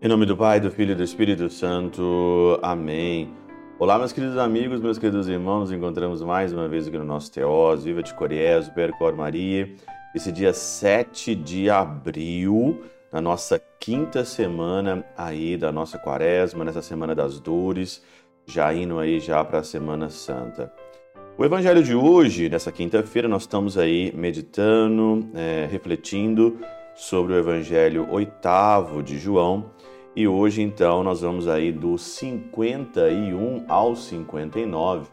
Em nome do Pai, do Filho e do Espírito Santo. Amém. Olá, meus queridos amigos, meus queridos irmãos, nos encontramos mais uma vez aqui no nosso Teós, Viva de Coriés, Percor Maria, esse dia 7 de abril, na nossa quinta semana aí da nossa quaresma, nessa semana das dores, já indo aí já para a Semana Santa. O evangelho de hoje, nessa quinta-feira, nós estamos aí meditando, é, refletindo sobre o evangelho oitavo de João, e hoje, então, nós vamos aí do 51 ao 59.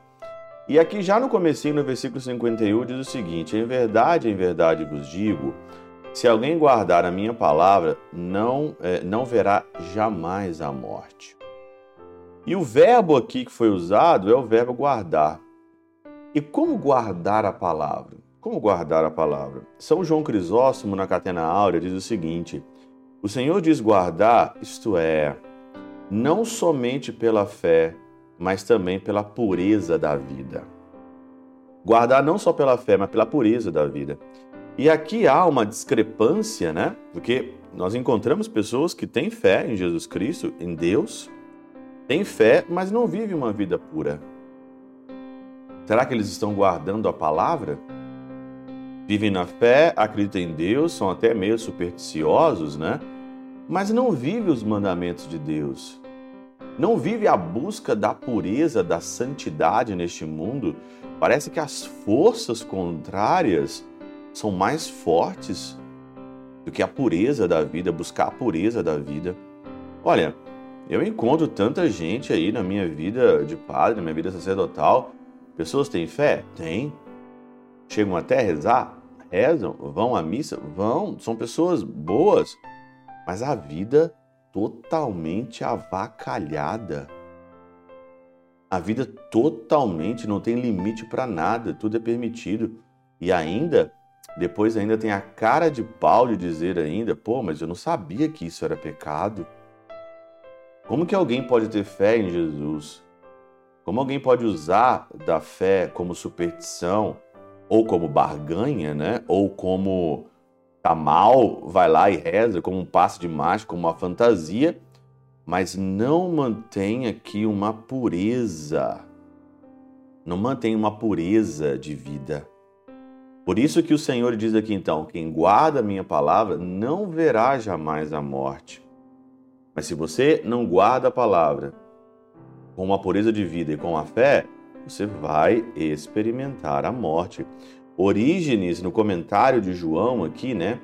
E aqui já no comecinho, no versículo 51, diz o seguinte: Em verdade, em verdade vos digo, se alguém guardar a minha palavra, não, é, não verá jamais a morte. E o verbo aqui que foi usado é o verbo guardar. E como guardar a palavra? Como guardar a palavra? São João Crisóstomo, na Catena Áurea, diz o seguinte: o Senhor diz guardar, isto é, não somente pela fé, mas também pela pureza da vida. Guardar não só pela fé, mas pela pureza da vida. E aqui há uma discrepância, né? Porque nós encontramos pessoas que têm fé em Jesus Cristo, em Deus, têm fé, mas não vivem uma vida pura. Será que eles estão guardando a palavra? Vivem na fé, acreditam em Deus, são até meio supersticiosos, né? mas não vive os mandamentos de Deus. Não vive a busca da pureza, da santidade neste mundo. Parece que as forças contrárias são mais fortes do que a pureza da vida, buscar a pureza da vida. Olha, eu encontro tanta gente aí na minha vida de padre, na minha vida sacerdotal. Pessoas têm fé? Tem. Chegam até a rezar? Rezam. Vão à missa? Vão. São pessoas boas mas a vida totalmente avacalhada. A vida totalmente não tem limite para nada, tudo é permitido. E ainda, depois ainda tem a cara de pau de dizer ainda, pô, mas eu não sabia que isso era pecado. Como que alguém pode ter fé em Jesus? Como alguém pode usar da fé como superstição, ou como barganha, né? Ou como tá mal, vai lá e reza como um passe de mágica, como uma fantasia, mas não mantém aqui uma pureza. Não mantém uma pureza de vida. Por isso que o Senhor diz aqui então: quem guarda a minha palavra não verá jamais a morte. Mas se você não guarda a palavra com uma pureza de vida e com a fé, você vai experimentar a morte. Orígenes, no comentário de João aqui, né,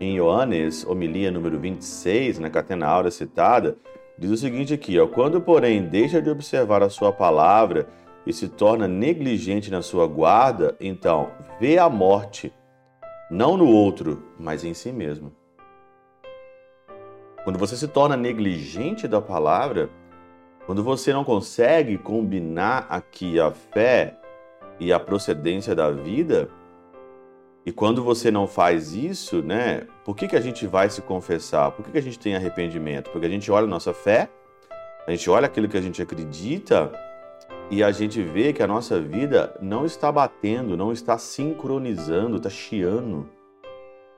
em Ioannes, homilia número 26, na catena aura citada, diz o seguinte aqui, ó, quando porém deixa de observar a sua palavra e se torna negligente na sua guarda, então vê a morte, não no outro, mas em si mesmo. Quando você se torna negligente da palavra, quando você não consegue combinar aqui a fé e a procedência da vida. E quando você não faz isso, né? Por que, que a gente vai se confessar? Por que, que a gente tem arrependimento? Porque a gente olha a nossa fé, a gente olha aquilo que a gente acredita e a gente vê que a nossa vida não está batendo, não está sincronizando, está chiando.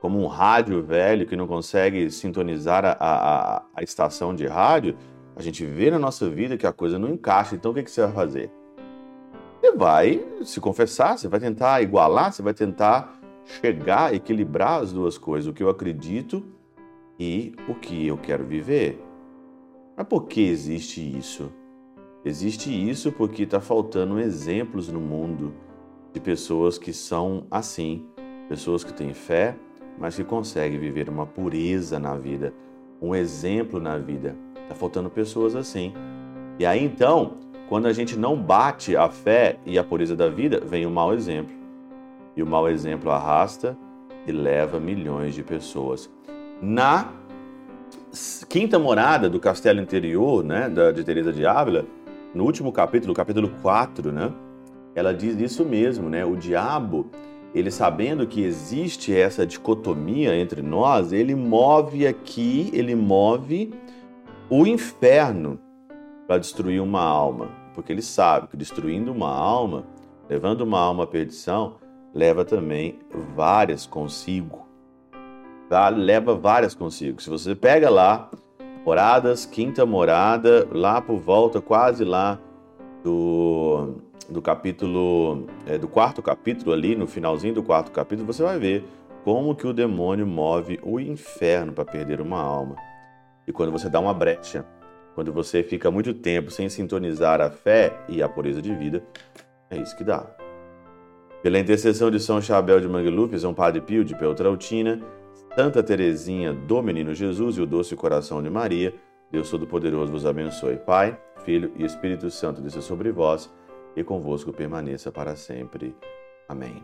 Como um rádio velho que não consegue sintonizar a, a, a estação de rádio, a gente vê na nossa vida que a coisa não encaixa. Então o que, que você vai fazer? Você vai se confessar, você vai tentar igualar, você vai tentar chegar, equilibrar as duas coisas, o que eu acredito e o que eu quero viver. Mas por que existe isso? Existe isso porque está faltando exemplos no mundo de pessoas que são assim, pessoas que têm fé, mas que conseguem viver uma pureza na vida, um exemplo na vida. Está faltando pessoas assim. E aí então, quando a gente não bate a fé e a pureza da vida, vem o mau exemplo. E o mau exemplo arrasta e leva milhões de pessoas. Na quinta morada do castelo interior, né, de Teresa de Ávila, no último capítulo, capítulo 4, né, ela diz isso mesmo, né? O diabo, ele sabendo que existe essa dicotomia entre nós, ele move aqui, ele move o inferno para destruir uma alma, porque ele sabe que destruindo uma alma, levando uma alma à perdição, leva também várias consigo. Tá? Leva várias consigo. Se você pega lá, moradas, quinta morada, lá por volta, quase lá do, do capítulo, é, do quarto capítulo ali, no finalzinho do quarto capítulo, você vai ver como que o demônio move o inferno para perder uma alma. E quando você dá uma brecha, quando você fica muito tempo sem sintonizar a fé e a pureza de vida, é isso que dá. Pela intercessão de São Chabel de Mangluf, São Padre Pio de Peltrautina, Santa Teresinha do Menino Jesus e o Doce Coração de Maria, Deus Todo-Poderoso vos abençoe. Pai, Filho e Espírito Santo desça sobre vós e convosco permaneça para sempre. Amém.